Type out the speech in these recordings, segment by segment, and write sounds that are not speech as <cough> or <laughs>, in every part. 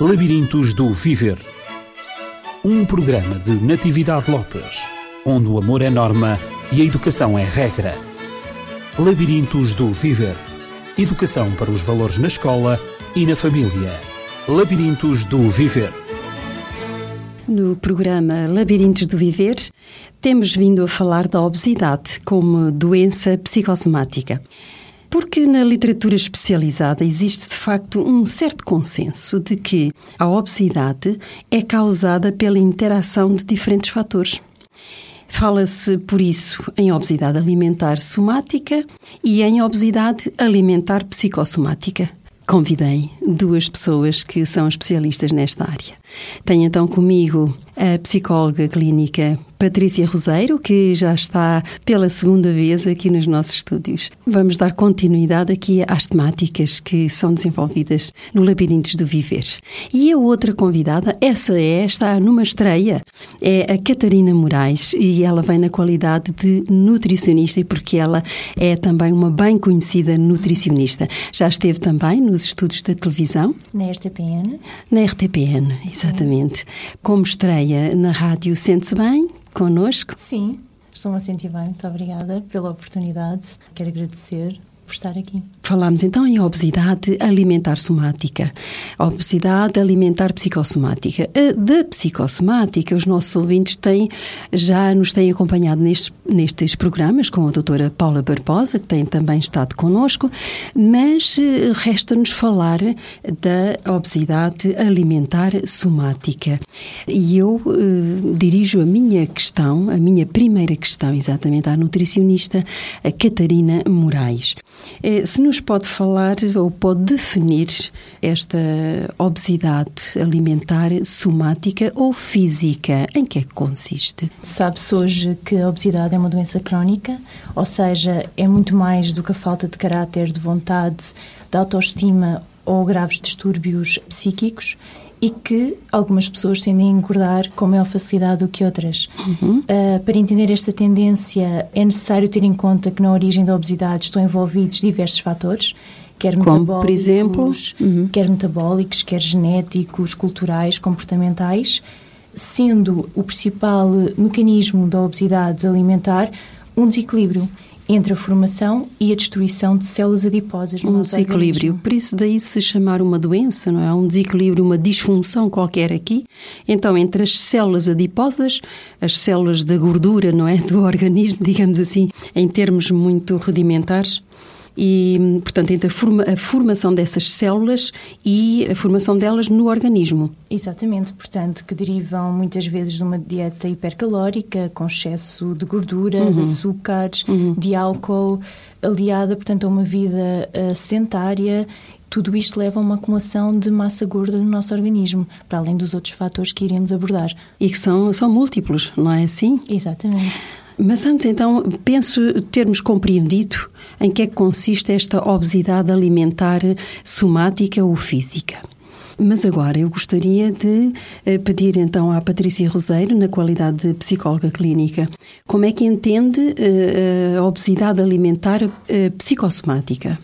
Labirintos do Viver. Um programa de Natividade Lopes, onde o amor é norma e a educação é regra. Labirintos do Viver. Educação para os valores na escola e na família. Labirintos do Viver. No programa Labirintos do Viver, temos vindo a falar da obesidade como doença psicossomática. Porque na literatura especializada existe de facto um certo consenso de que a obesidade é causada pela interação de diferentes fatores. Fala-se, por isso, em obesidade alimentar somática e em obesidade alimentar psicossomática. Convidei duas pessoas que são especialistas nesta área. Tenho então comigo a psicóloga clínica Patrícia Roseiro, que já está pela segunda vez aqui nos nossos estúdios. Vamos dar continuidade aqui às temáticas que são desenvolvidas no Labirintos do Viver. E a outra convidada, essa é, está numa estreia, é a Catarina Moraes e ela vem na qualidade de nutricionista e porque ela é também uma bem conhecida nutricionista. Já esteve também nos estudos da televisão. Na RTPN. Na RTPN, exatamente. Como estreia na rádio Sente-se Bem, connosco. Sim, estou-me a sentir bem. Muito obrigada pela oportunidade. Quero agradecer por estar aqui. Falámos então em obesidade alimentar somática, obesidade alimentar psicossomática. Da psicossomática, os nossos ouvintes têm, já nos têm acompanhado nestes, nestes programas com a doutora Paula Barbosa, que tem também estado connosco, mas eh, resta-nos falar da obesidade alimentar somática. E eu uh, dirijo a minha questão, a minha primeira questão, exatamente à nutricionista a Catarina Moraes. Eh, se nos pode falar ou pode definir esta obesidade alimentar somática ou física, em que é que consiste? Sabe-se hoje que a obesidade é uma doença crónica, ou seja, é muito mais do que a falta de caráter, de vontade, de autoestima ou graves distúrbios psíquicos e que algumas pessoas tendem a engordar com maior facilidade do que outras. Uhum. Uh, para entender esta tendência, é necessário ter em conta que na origem da obesidade estão envolvidos diversos fatores, quer Como, metabólicos, por exemplo? Uhum. quer metabólicos, quer genéticos, culturais, comportamentais, sendo o principal mecanismo da obesidade alimentar um desequilíbrio entre a formação e a destruição de células adiposas no Um desequilíbrio, organismo. por isso daí se chamar uma doença, não é? Um desequilíbrio, uma disfunção qualquer aqui. Então, entre as células adiposas, as células da gordura, não é? Do organismo, <laughs> digamos assim, em termos muito rudimentares, e, portanto, entre a, forma, a, formação dessas células e a formação delas no organismo. Exatamente, portanto, que derivam muitas vezes de uma dieta hipercalórica, com excesso de gordura, uhum. de açúcares, uhum. de álcool, aliada, portanto, a uma vida uh, sedentária. Tudo isto leva a uma acumulação de massa gorda no nosso organismo, para além dos outros fatores que iremos abordar. E que são, são múltiplos, não é assim? Exatamente. Mas antes, então, penso termos compreendido em que é que consiste esta obesidade alimentar somática ou física. Mas agora eu gostaria de pedir então à Patrícia Roseiro, na qualidade de psicóloga clínica, como é que entende a obesidade alimentar psicossomática?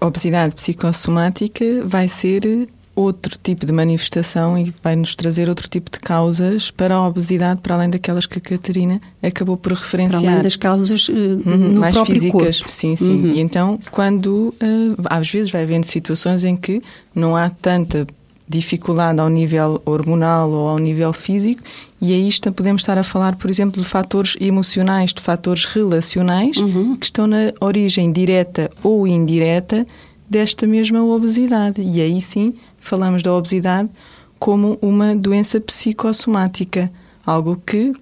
A obesidade psicossomática vai ser outro tipo de manifestação e vai nos trazer outro tipo de causas para a obesidade, para além daquelas que a Catarina acabou por referenciar. Para além das causas uh, uhum, mais físicas. corpo. Sim, sim. Uhum. E então, quando uh, às vezes vai havendo situações em que não há tanta dificuldade ao nível hormonal ou ao nível físico, e aí está, podemos estar a falar, por exemplo, de fatores emocionais, de fatores relacionais, uhum. que estão na origem direta ou indireta desta mesma obesidade. E aí sim falamos da obesidade como uma doença psicossomática, algo que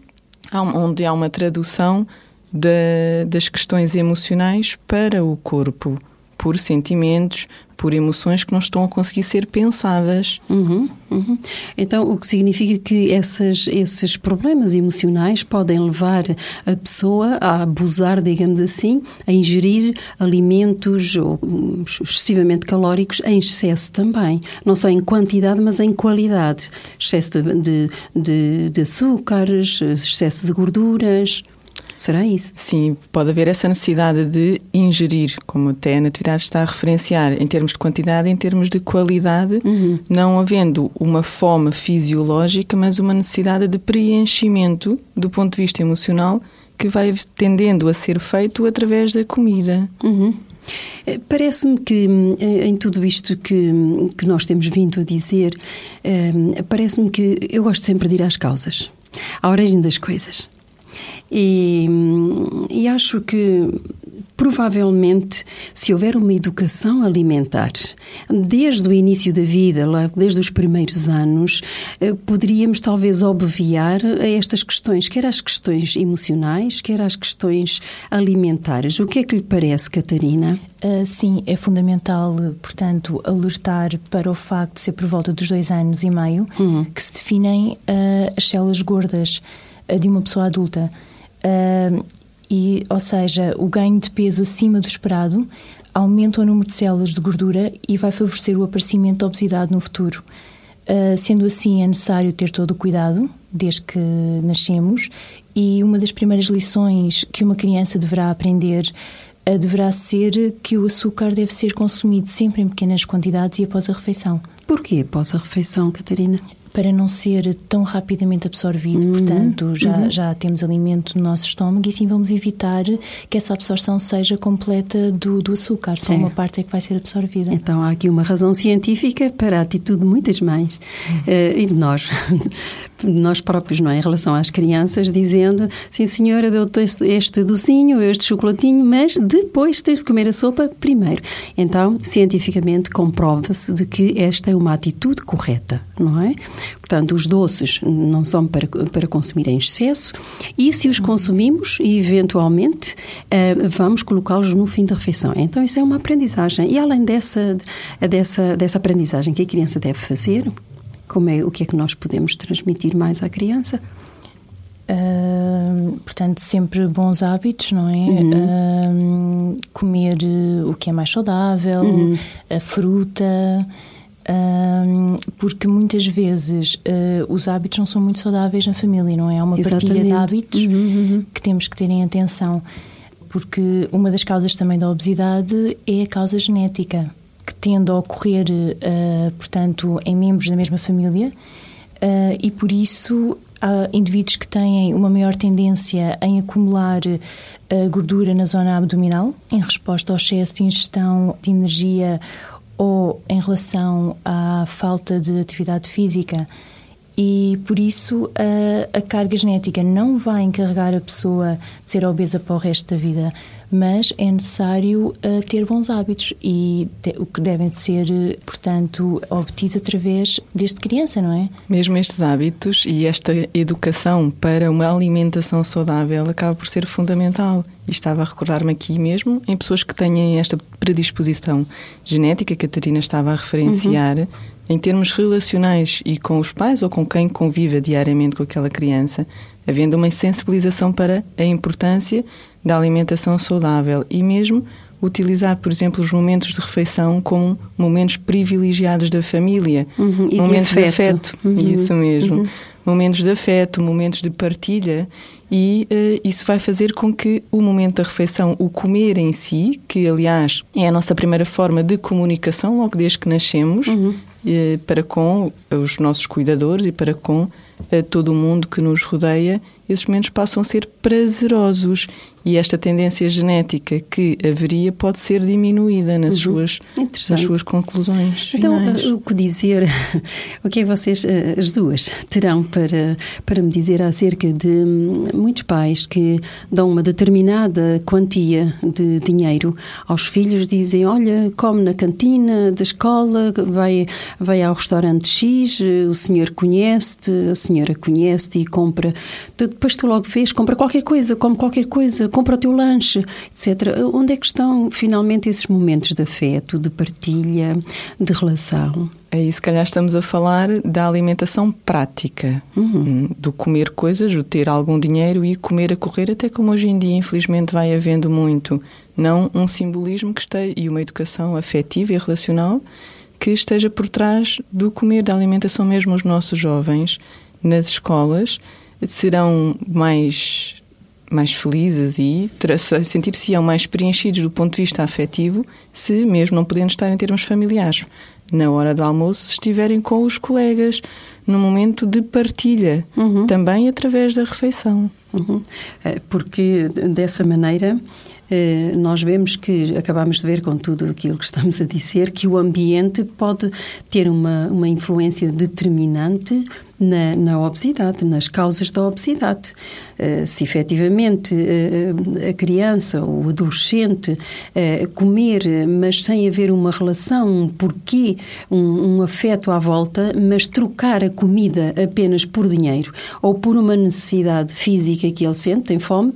onde há uma tradução de, das questões emocionais para o corpo, por sentimentos, por emoções que não estão a conseguir ser pensadas. Uhum, uhum. Então, o que significa que essas, esses problemas emocionais podem levar a pessoa a abusar, digamos assim, a ingerir alimentos excessivamente calóricos em excesso também. Não só em quantidade, mas em qualidade. Excesso de, de, de açúcares, excesso de gorduras. Será isso? Sim, pode haver essa necessidade de ingerir, como até a Natividade está a referenciar, em termos de quantidade, em termos de qualidade, uhum. não havendo uma fome fisiológica, mas uma necessidade de preenchimento do ponto de vista emocional que vai tendendo a ser feito através da comida. Uhum. Eh, parece-me que eh, em tudo isto que, que nós temos vindo a dizer, eh, parece-me que eu gosto sempre de ir às causas, à origem das coisas. E, e acho que provavelmente, se houver uma educação alimentar desde o início da vida, desde os primeiros anos, eh, poderíamos talvez obviar a estas questões, quer as questões emocionais, quer as questões alimentares. O que é que lhe parece, Catarina? Uh, sim, é fundamental, portanto, alertar para o facto de ser por volta dos dois anos e meio uhum. que se definem uh, as células gordas uh, de uma pessoa adulta. Uh, e, ou seja, o ganho de peso acima do esperado aumenta o número de células de gordura e vai favorecer o aparecimento da obesidade no futuro. Uh, sendo assim, é necessário ter todo o cuidado desde que nascemos e uma das primeiras lições que uma criança deverá aprender uh, deverá ser que o açúcar deve ser consumido sempre em pequenas quantidades e após a refeição. Porquê após a refeição, Catarina? Para não ser tão rapidamente absorvido. Uhum. Portanto, já, uhum. já temos alimento no nosso estômago e assim vamos evitar que essa absorção seja completa do, do açúcar. Só é. uma parte é que vai ser absorvida. Então, há aqui uma razão científica para a atitude de muitas mães uhum. uh, e de nós, nós próprios, não é? Em relação às crianças, dizendo: sim, senhora, deu-te este, docinho, este chocolatinho, mas depois tens de comer a sopa primeiro. Então, cientificamente, comprova-se de que esta é uma atitude correta, não é? Portanto, os doces não são para, para consumir em excesso e se os consumimos, eventualmente, uh, vamos colocá-los no fim da refeição. Então, isso é uma aprendizagem. E além dessa, dessa, dessa aprendizagem que a criança deve fazer, como é, o que é que nós podemos transmitir mais à criança? Uh, portanto, sempre bons hábitos, não é? Uhum. Uh, comer o que é mais saudável, uhum. a fruta, porque muitas vezes uh, os hábitos não são muito saudáveis na família, não é? Há uma Exatamente. partilha de hábitos uhum, uhum. que temos que ter em atenção, porque uma das causas também da obesidade é a causa genética, que tende a ocorrer, uh, portanto, em membros da mesma família, uh, e por isso há indivíduos que têm uma maior tendência em acumular gordura na zona abdominal, em resposta ao excesso de ingestão de energia ou em relação à falta de atividade física. E por isso a, a, carga genética não vai encarregar a pessoa de ser obesa para o resto da vida, mas é necessário ter bons hábitos e de, o que devem ser, portanto, obtidos através desde criança, não é? Mesmo estes hábitos e esta educação para uma alimentação saudável acaba por ser fundamental. E estava a recordar-me aqui mesmo em pessoas que têm esta predisposição genética que a Catarina estava a referenciar, uhum. Em termos relacionais e com os pais ou com quem convive diariamente com aquela criança, havendo uma sensibilização para a importância da alimentação saudável e mesmo utilizar, por exemplo, os momentos de refeição como momentos privilegiados da família, uhum, momentos de afeto, de afeto. Uhum. isso mesmo, uhum. momentos de afeto, momentos de partilha e uh, isso vai fazer com que o momento da refeição, o comer em si, que aliás é a nossa primeira forma de comunicação logo desde que nascemos, uh, para com os nossos cuidadores e para com uh, todo o mundo que nos rodeia, esses momentos passam a ser prazerosos e esta tendência genética que haveria pode ser diminuída nas, uhum. suas, nas suas conclusões. Então, finais. o que dizer, <laughs> o que é que vocês, eh, as duas, terão para, para me dizer acerca de hum, muitos pais que dão uma determinada quantia de dinheiro aos filhos, dizem: Olha, come na cantina da escola, vai, vai ao restaurante X, o senhor conhece-te, a senhora conhece-te e compra. Depois tu logo vês, compra qualquer coisa, come qualquer coisa compra o teu lanche, etc. Onde é que estão finalmente esses momentos de afeto, de partilha, de relação? Aí, se calhar, estamos a falar da alimentação prática, uhum. Hum, do comer coisas, do ter algum dinheiro e comer a correr, até como hoje em dia, infelizmente, vai havendo muito. Não um simbolismo que esteja, e uma educação afetiva e relacional que esteja por trás do comer, da alimentação mesmo os nossos jovens nas escolas serão mais mais felizes e sentir-se-ão mais preenchidos do ponto de vista afetivo se, mesmo não podendo estar em termos familiares, na hora do almoço, se estiverem com os colegas, no momento de partilha, uhum. também através da refeição. Uhum. Eh, porque dessa maneira eh, nós vemos que, acabamos de ver com tudo aquilo que estamos a dizer, que o ambiente pode ter uma, uma influência determinante na, na obesidade, nas causas da obesidade. Uh, se efetivamente uh, a criança ou o adolescente comer, mas sem haver uma relação, um porquê, um, um, afeto à volta, mas trocar a comida apenas por dinheiro ou por uma necessidade física que ele sente, tem fome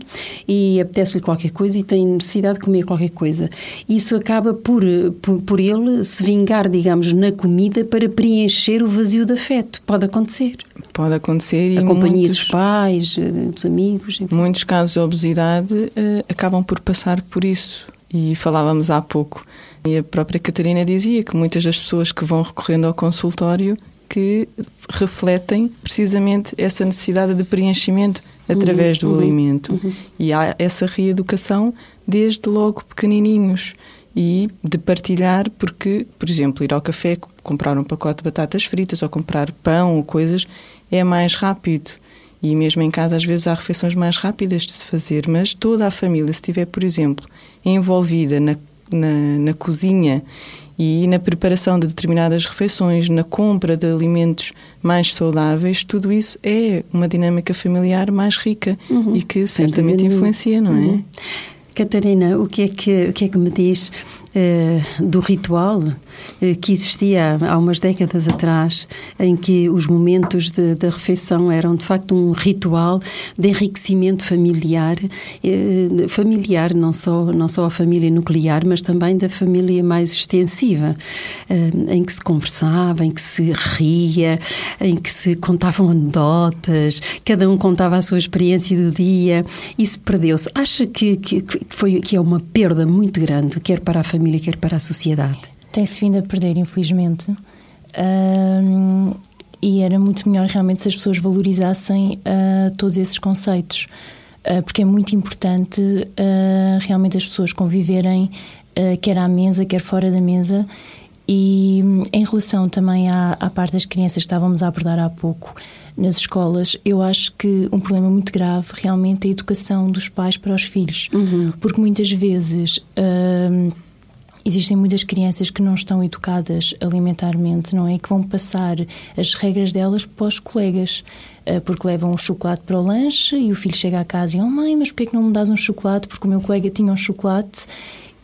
e apetece-lhe qualquer coisa e tem necessidade de comer qualquer coisa. Isso acaba por, por, por ele se vingar, digamos, na comida para preencher o vazio de afeto. Pode acontecer. Pode acontecer. E a companhia muitos, dos pais, eh, dos amigos. Enfim. Muitos casos de obesidade uh, acabam por passar por isso. E falávamos há pouco. E a própria Catarina dizia que muitas das pessoas que vão recorrendo ao consultório que refletem precisamente essa necessidade de preenchimento através uhum, do uhum, alimento. Uhum. E há essa reeducação desde logo pequenininhos e de partilhar, porque, por exemplo, ir ao café, comprar um pacote de batatas fritas ou comprar pão ou coisas é mais rápido. E mesmo em casa, às vezes, há refeições mais rápidas de se fazer, mas toda a família, se estiver, por exemplo, envolvida na, na, na cozinha e na preparação de determinadas refeições, na compra de alimentos mais saudáveis, tudo isso é uma dinâmica familiar mais rica uhum. e que certamente influencia, não é? Uhum. Catarina, o que é que, o que, é que me diz do ritual uh, que existia há umas décadas atrás, em que os momentos da refeição eram de facto um ritual de enriquecimento familiar, uh, familiar não só, não só a família nuclear, mas também da família mais extensiva, em que se conversava, em que se ria, em que se contavam anedotas, cada um contava a sua experiência do dia. Isso perdeu-se. Acha que, que, que, foi, que é uma perda muito grande, quer para a família, quer para a sociedade? Tem-se vindo a perder, infelizmente. Um, e era muito melhor realmente se as pessoas valorizassem uh, todos esses conceitos, uh, porque é muito importante uh, realmente as pessoas conviverem, quer à mesa, quer fora da mesa. E em relação também à, à parte das crianças que estávamos a abordar há pouco, nas escolas, eu acho que um problema muito grave realmente é a educação dos pais para os filhos. Uhum. Porque muitas vezes. Uh, existem muitas crianças que não estão educadas alimentarmente, não é? Que vão passar as regras delas para os colegas, uh, porque levam um chocolate para o lanche e o filho chega à casa e, oh mãe, mas porquê que não me dás um chocolate? Porque o meu colega tinha um chocolate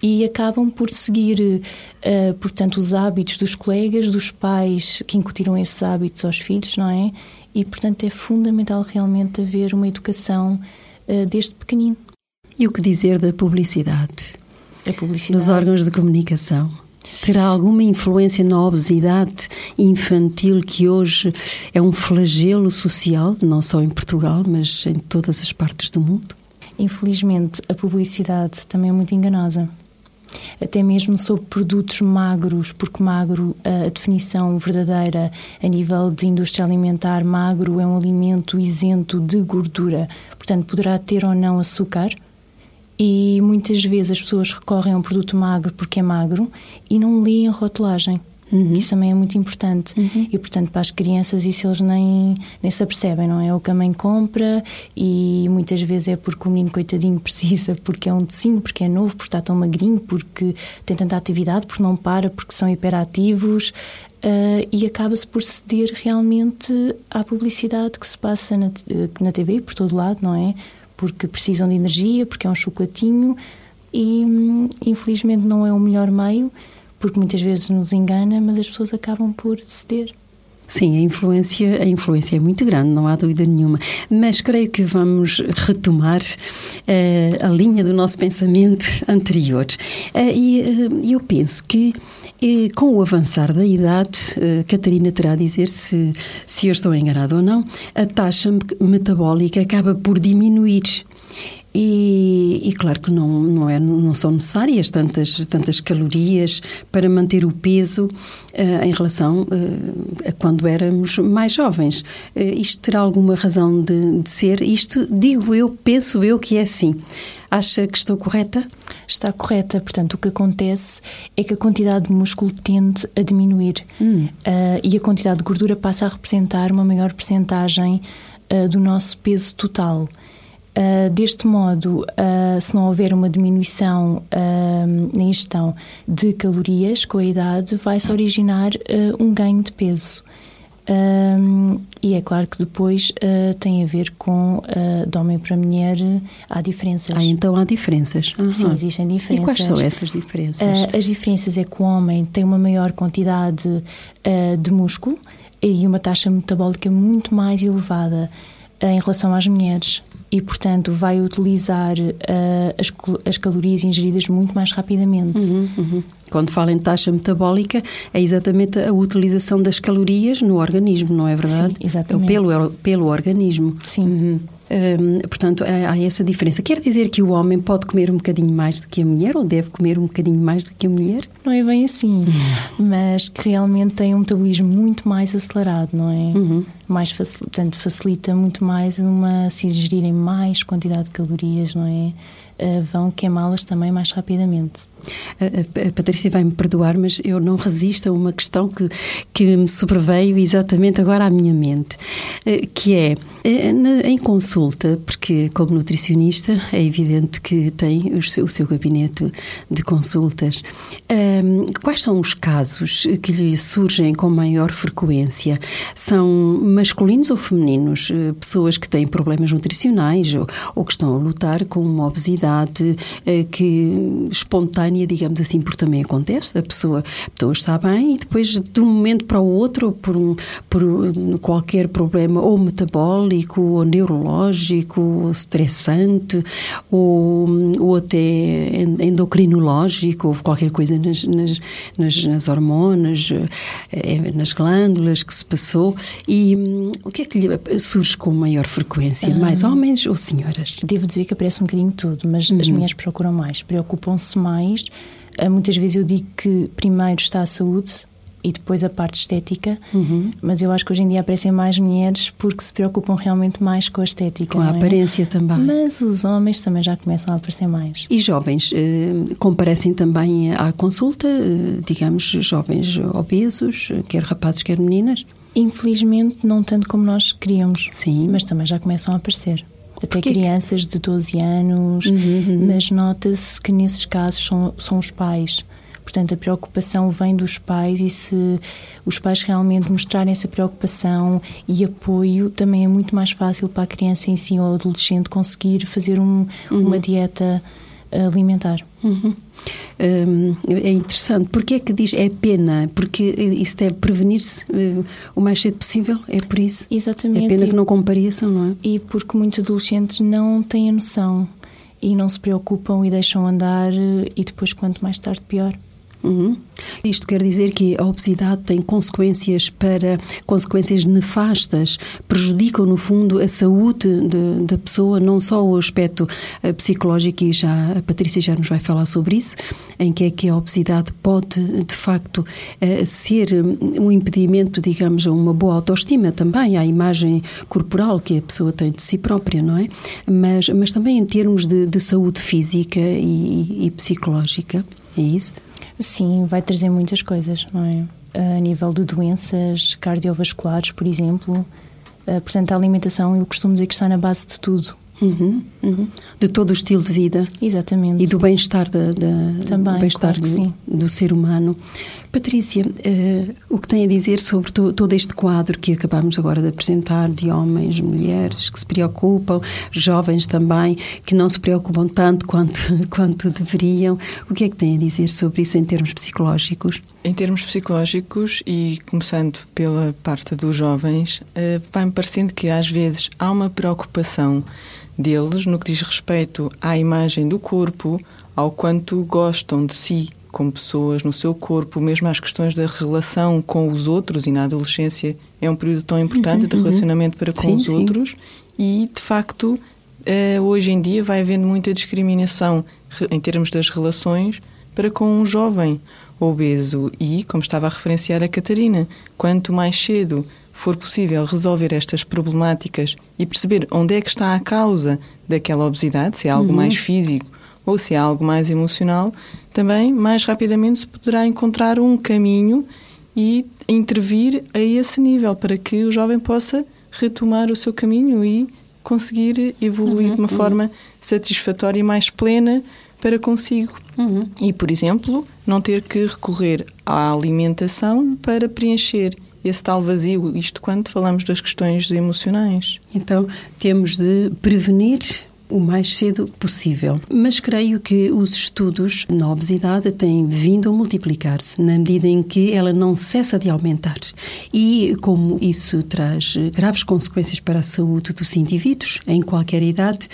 e acabam por seguir, uh, portanto, os hábitos dos colegas, dos pais que incutiram esses hábitos aos filhos, não é? e, portanto, é fundamental realmente haver uma educação uh, desde pequenino. E o que dizer da publicidade? Publicidade. Nos órgãos de comunicação? Terá alguma influência na obesidade infantil que hoje é um flagelo social, não só em Portugal, mas em todas as partes do mundo? Infelizmente, a publicidade também é muito enganosa até mesmo sobre produtos magros, porque magro, a definição verdadeira a nível de indústria alimentar, magro é um alimento isento de gordura, portanto, poderá ter ou não açúcar. E muitas vezes as pessoas recorrem a um produto magro porque é magro e não leem a rotulagem. Uhum. Isso também é muito importante. Uhum. E, portanto, para as crianças, isso eles nem, nem se apercebem, não é? O que a mãe compra e muitas vezes é porque o menino, coitadinho, <laughs> precisa, porque é um docinho, porque é novo, porque está tão magrinho, porque tem tanta atividade, porque não para, porque são hiperativos. Uh, e acaba-se por ceder realmente à publicidade que se passa na, na TV, por todo lado, não é? Porque precisam de energia, porque é um chocolatinho e, hum, infelizmente, não é o melhor meio porque muitas vezes nos engana, mas as pessoas acabam por ceder. Sim, a influência, a influência é muito grande, não há dúvida nenhuma. Mas creio que vamos retomar uh, a linha do nosso pensamento <laughs> anterior. Uh, e uh, eu penso que com o avançar da idade, Catarina terá a dizer se, se eu estou enganado ou não, a taxa metabólica acaba por diminuir. E, e, claro que não, não, é, não são necessárias tantas, tantas calorias para manter o peso uh, em relação uh, a quando éramos mais jovens. Uh, isto terá alguma razão de, de, ser? Isto, digo eu, penso eu que é assim. Acha que estou correta? Está correta. Portanto, o que acontece é que a quantidade de músculo tende a diminuir hum. e a quantidade de gordura passa a representar uma maior percentagem do nosso peso total. Uh, deste modo, uh, se não houver uma diminuição uh, na ingestão de calorias com a idade, vai-se originar um ganho de peso. e é claro que depois tem a ver com de homem para mulher, há diferenças. Ah, então há diferenças. Uhum. Sim, existem diferenças. E quais são essas diferenças? as diferenças é que o homem tem uma maior quantidade de músculo e uma taxa metabólica muito mais elevada em relação às mulheres e, portanto, vai utilizar uh, as, as, calorias ingeridas muito mais rapidamente. Uhum, uhum. Quando fala em taxa metabólica, é exatamente a utilização das calorias no organismo, não é verdade? Sim, exatamente. Pelo, pelo organismo. Sim. Uhum. Hum, portanto, há, há, essa diferença. Quer dizer que o homem pode comer um bocadinho mais do que a mulher ou deve comer um bocadinho mais do que a mulher? Não é bem assim, uhum. mas que realmente tem um metabolismo muito mais acelerado, não é? Uhum. Mais facil, portanto, facilita muito mais uma, se ingerirem mais quantidade de calorias, não é? Uh, vão queimá-las também mais rapidamente. A, Patrícia vai me perdoar, mas eu não resisto a uma questão que, que me sobreveio exatamente agora à minha mente, eh, que é em consulta, porque como nutricionista é evidente que tem o seu, gabinete de consultas, quais são os casos que lhe surgem com maior frequência? São masculinos ou femininos? Eh, pessoas que têm problemas nutricionais ou, ou que estão a lutar com uma obesidade eh, que espontânea espontânea, digamos assim, porque também acontece. A pessoa, a pessoa está bem e depois, de um momento para o outro, por, um, por qualquer problema, ou metabólico, ou neurológico, ou estressante, ou, ou até endocrinológico, ou qualquer coisa nas, nas, nas, nas hormonas, eh, nas glândulas que se passou. E hum, o que é que lhe surge com maior frequência? Mais ah. homens ou senhoras? Devo dizer que aparece um bocadinho tudo, mas uhum. as minhas procuram mais, preocupam-se mais eh, muitas vezes eu digo que primeiro está a saúde e depois a parte estética, uhum. mas eu acho que hoje em dia aparecem mais mulheres porque se preocupam realmente mais com a estética. Com a é? aparência também. Mas os homens também já começam a aparecer mais. E jovens eh, comparecem também à consulta, eh, digamos, jovens obesos, quer rapazes, quer meninas? Infelizmente, não tanto como nós queríamos, Sim. mas também já começam a aparecer até crianças de 12 anos, uhum, uhum. mas nota-se que nesses casos são, são os pais. Portanto, a preocupação vem dos pais e se os pais realmente mostrarem essa preocupação e apoio, também é muito mais fácil para a criança em si ou adolescente conseguir fazer um, uhum. uma dieta alimentar. Uhum. Hum, é interessante. Porquê é que diz é pena? Porque isso deve prevenir-se uh, o mais cedo possível? É por isso? Exatamente. É pena que não compareçam, não é? E porque muitos adolescentes não têm a noção e não se preocupam e deixam andar e depois quanto mais tarde pior. Uhum. Isto quer dizer que a obesidade tem consequências para consequências nefastas, prejudicam no fundo a saúde de, da pessoa, não só o aspecto uh, psicológico e já a Patrícia já nos vai falar sobre isso, em que é que a obesidade pode de facto uh, ser um impedimento, digamos, a uma boa autoestima também, à imagem corporal que a pessoa tem de si própria, não é? Mas, mas também em termos de, de saúde física e, e psicológica, é isso? Sim, vai trazer muitas coisas, não é? A nível de doenças cardiovasculares, por exemplo. Eh, portanto, a alimentação, eu costumo dizer que está na base de tudo. Uhum, uhum. De todo o estilo de vida. Exatamente. E do bem-estar da, da, Também, do, bem claro do, do, ser humano. Patrícia, uh, o que tem a dizer sobre to, todo este quadro que acabamos agora de apresentar, de homens, mulheres que se preocupam, jovens também, que não se preocupam tanto quanto, <laughs> quanto deveriam. O que é que tem a dizer sobre isso em termos psicológicos? Em termos psicológicos, e começando pela parte dos jovens, uh, vai-me parecendo que às vezes há uma preocupação deles no que diz respeito à imagem do corpo, ao quanto gostam de si como pessoas, no seu corpo, mesmo às questões da relação com os outros, e na adolescência é um período tão importante uhum, de relacionamento para com sim, os sim. outros, e de facto uh, hoje em dia vai havendo muita discriminação em termos das relações para com um jovem obeso e, como estava a referenciar a Catarina, quanto mais cedo for possível resolver estas problemáticas e perceber onde é que está a causa daquela obesidade, se é algo uhum. mais físico ou se é algo mais emocional, também mais rapidamente se poderá encontrar um caminho e intervir a esse nível para que o jovem possa retomar o seu caminho e conseguir evoluir uhum, de uma uhum. forma satisfatória e mais plena para consigo. Uhum. E, por exemplo, não ter que recorrer à alimentação para preencher esse tal vazio, isto quando falamos das questões emocionais. Então, temos de prevenir o mais cedo possível. Mas creio que os estudos na obesidade têm vindo a multiplicar-se na medida em que ela não cessa de aumentar. E como isso traz graves consequências para a saúde dos indivíduos em qualquer idade,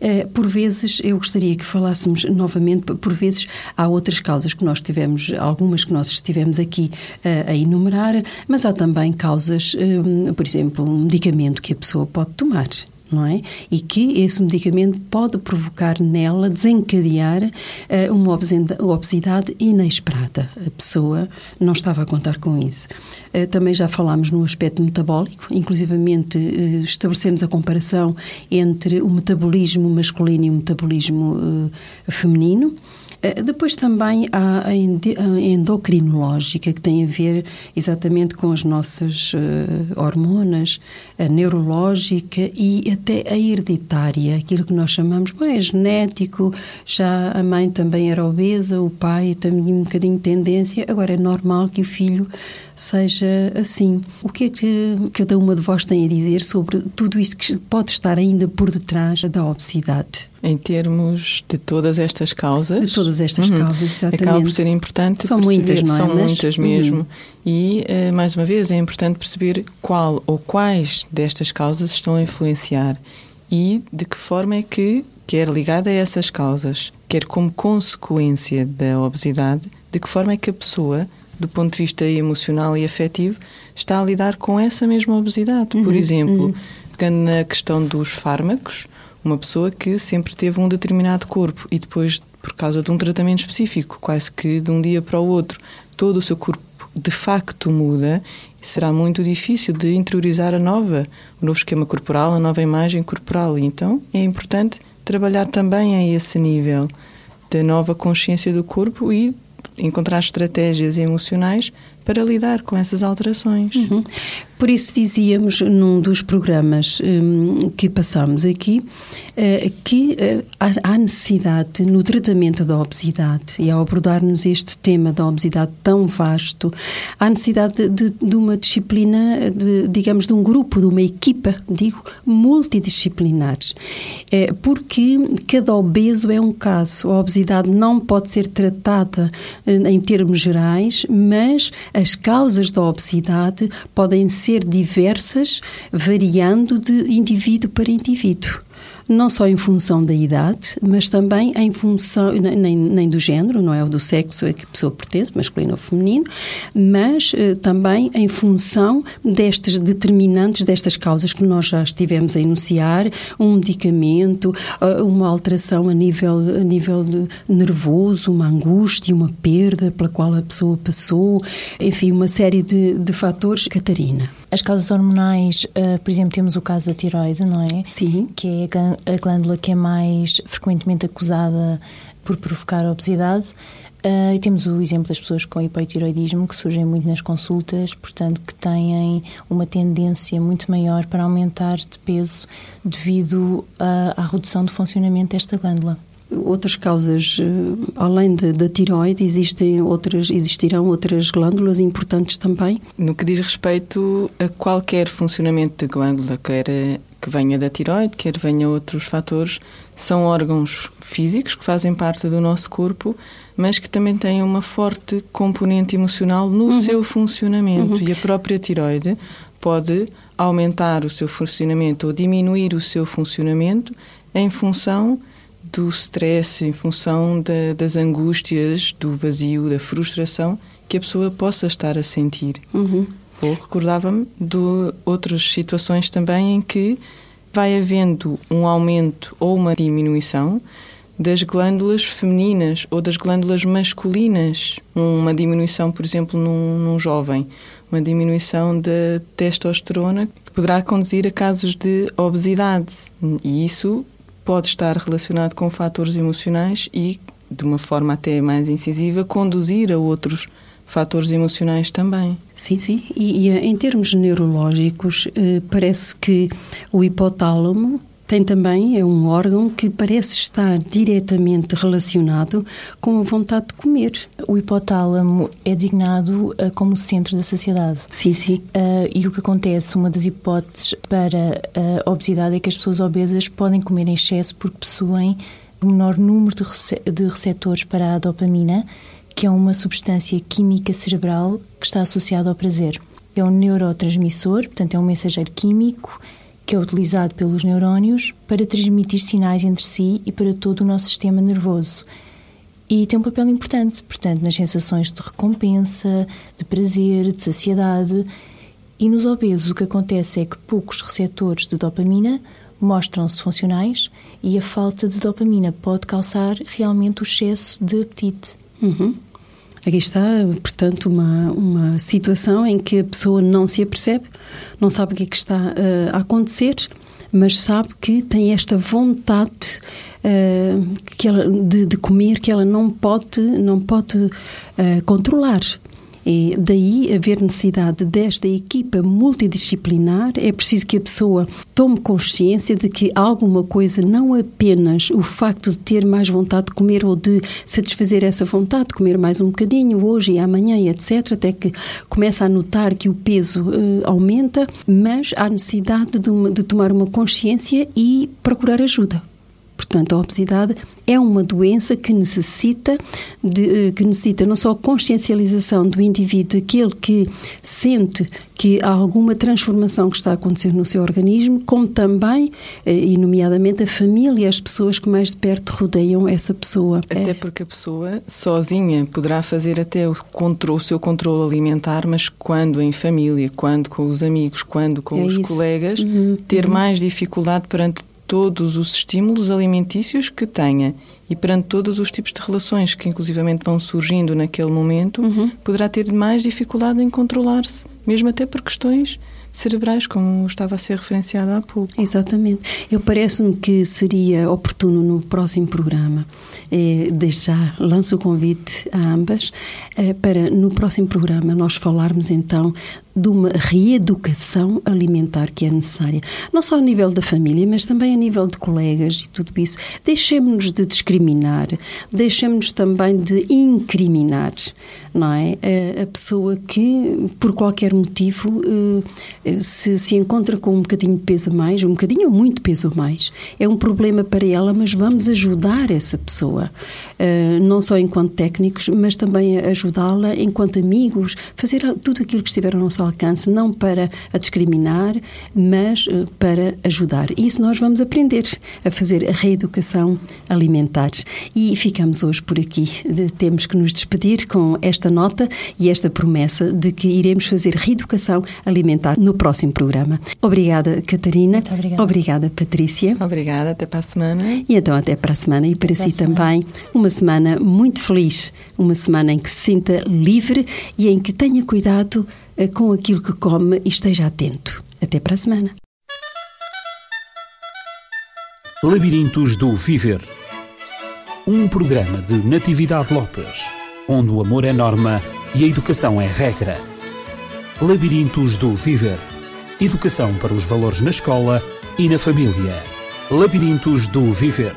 eh, por vezes eu gostaria que falássemos novamente, por vezes há outras causas que nós tivemos, algumas que nós estivemos aqui eh, a enumerar, mas há também causas, eh, por exemplo, um medicamento que a pessoa pode tomar não é? E que esse medicamento pode provocar nela, desencadear uh, uma obesidade inesperada. A pessoa não estava a contar com isso. Uh, também já falámos no aspecto metabólico, inclusivamente uh, estabelecemos a comparação entre o metabolismo masculino e o metabolismo feminino. Eh, depois também há a endocrinológica, que tem a ver exatamente com as nossas uh, hormonas, a neurológica e até a hereditária, aquilo que nós chamamos, bom, é genético, já a mãe também era obesa, o pai também um bocadinho tendência, agora é normal que o filho seja assim. O que é que cada uma de vós tem a dizer sobre tudo isto que pode estar ainda por detrás da obesidade? Em termos de todas estas causas? De todas estas uhum. causas, exatamente. Acaba por ser importante São muitas, não é? São Mas, muitas mesmo. Uhum. E, uh, mais uma vez, é importante perceber qual ou quais destas causas estão a influenciar e de que forma é que, quer ligada a essas causas, quer como consequência da obesidade, de que forma é que a pessoa do ponto de vista emocional e afetivo, está a lidar com essa mesma obesidade. Uhum, Por exemplo, uhum. pegando na questão dos fármacos, uma pessoa que sempre teve um determinado corpo e depois, por causa de um tratamento específico, quase que de um dia para o outro, todo o seu corpo de facto muda, será muito difícil de interiorizar a nova, o novo esquema corporal, a nova imagem corporal. E então é importante trabalhar também a esse nível da nova consciência do corpo e encontrar estratégias emocionais para lidar com essas alterações. Uhum. Por isso dizíamos num dos programas um, que passamos aqui uh, que uh, há necessidade no tratamento da obesidade e ao abordarmos este tema da obesidade tão vasto, há necessidade de, de uma disciplina, de, digamos, de um grupo, de uma equipa, digo, multidisciplinar. Uh, porque cada obeso é um caso. A obesidade não pode ser tratada em termos gerais, mas as causas da obesidade podem ser diversas, variando de indivíduo para indivíduo não só em função da idade, mas também em função, nem, nem do género, não é o do sexo a que a pessoa pertence, masculino ou feminino, mas eh, também em função destes determinantes, destas causas que nós já estivemos a enunciar, um medicamento, uh, uma alteração a nível, a nível nervoso, uma angústia, uma perda pela qual a pessoa passou, enfim, uma série de, de fatores. Catarina. As causas hormonais, uh, por exemplo, temos o caso da tiroide, não é? Sim. Que é a glândula que é mais frequentemente acusada por provocar obesidade. Uh, e temos o exemplo das pessoas com hipotiroidismo, que surgem muito nas consultas, portanto, que têm uma tendência muito maior para aumentar de peso devido à redução do funcionamento desta glândula outras causas, eh, além da tiroide, existem outras, existirão outras glândulas importantes também? No que diz respeito a qualquer funcionamento de glândula, quer que venha da tiroide, quer venha outros fatores, são órgãos físicos que fazem parte do nosso corpo, mas que também têm uma forte componente emocional no uhum. seu funcionamento. Uhum. E a própria tiroide pode aumentar o seu funcionamento ou diminuir o seu funcionamento em função do stress, em função da, das angústias, do vazio, da frustração que a pessoa possa estar a sentir. Uhum. Ou recordava-me de outras situações também em que vai havendo um aumento ou uma diminuição das glândulas femininas ou das glândulas masculinas. Uma diminuição, por exemplo, num, num jovem, uma diminuição da testosterona que poderá conduzir a casos de obesidade. E isso pode estar relacionado com fatores emocionais e, de uma forma até mais incisiva, conduzir a outros fatores emocionais também. Sim, sim. E, e em termos neurológicos, eh, parece que o hipotálamo tem também é um órgão que parece estar diretamente relacionado com a vontade de comer. O hipotálamo é designado uh, como o centro da saciedade. Sim, sim. Uh, e o que acontece, uma das hipóteses para a obesidade é que as pessoas obesas podem comer em excesso porque possuem um menor número de receptores para a dopamina, que é uma substância química cerebral que está associada ao prazer. É um neurotransmissor, portanto, é um mensageiro químico que é utilizado pelos neurónios para transmitir sinais entre si e para todo o nosso sistema nervoso. E tem um papel importante, portanto, nas sensações de recompensa, de prazer, de saciedade. E nos obesos o que acontece é que poucos receptores de dopamina mostram-se funcionais e a falta de dopamina pode causar realmente o excesso de apetite. Uhum. Aqui está, portanto, uma, uma situação em que a pessoa não se apercebe, não sabe o que é que está uh, a acontecer, mas sabe que tem esta vontade uh, que ela, de, de, comer que ela não pode, não pode uh, controlar. E daí haver necessidade desta equipa multidisciplinar, é preciso que a pessoa tome consciência de que alguma coisa, não apenas o facto de ter mais vontade de comer ou de satisfazer essa vontade de comer mais um bocadinho hoje e amanhã etc., até que começa a notar que o peso uh, aumenta, mas há necessidade de, uma, de tomar uma consciência e procurar ajuda. Portanto, a obesidade é uma doença que necessita, de, eh, que necessita não só consciencialização do indivíduo, aquele que sente que há alguma transformação que está a acontecer no seu organismo, como também, eh, e nomeadamente a família, as pessoas que mais de perto rodeiam essa pessoa. Até é. porque a pessoa sozinha poderá fazer até o, controle, o seu controle alimentar, mas quando em família, quando com os amigos, quando com é os isso. colegas, uhum. ter uhum. mais dificuldade perante todos os estímulos alimentícios que tenha e perante todos os tipos de relações que inclusivamente vão surgindo naquele momento, uhum. poderá ter mais dificuldade em controlar-se, mesmo até por questões cerebrais, como estava a ser referenciado há pouco. Exatamente. Eu parece-me que seria oportuno no próximo programa, eh, desde já lanço o convite a ambas, eh, para no próximo programa nós falarmos então de uma reeducação alimentar que é necessária, não só a nível da família, mas também a nível de colegas e tudo isso. Deixemos-nos de discriminar, deixemos-nos também de incriminar, não é? A, pessoa que, por qualquer motivo, eh, se, se encontra com um bocadinho de peso a mais, um bocadinho ou muito peso a mais, é um problema para ela, mas vamos ajudar essa pessoa, eh, não só enquanto técnicos, mas também ajudá-la enquanto amigos, fazer tudo aquilo que estiver ao nosso alcance, não para a discriminar, mas uh, para ajudar. Isso nós vamos aprender a fazer a reeducação alimentar. E ficamos hoje por aqui. Temos que nos despedir com esta nota e esta promessa de que iremos fazer reeducação alimentar no próximo programa. Obrigada, Catarina. Muito obrigada. Obrigada, Patrícia. Obrigada, até para a semana. E então até para a semana e para até si também uma semana muito feliz, uma semana em que se sinta livre e em que tenha cuidado eh, com aquilo que come e esteja atento. Até para a semana. Labirintos do Viver um programa de Natividade Lopes, onde o amor é norma e a educação é regra. Labirintos do Viver educação para os valores na escola e na família. Labirintos do Viver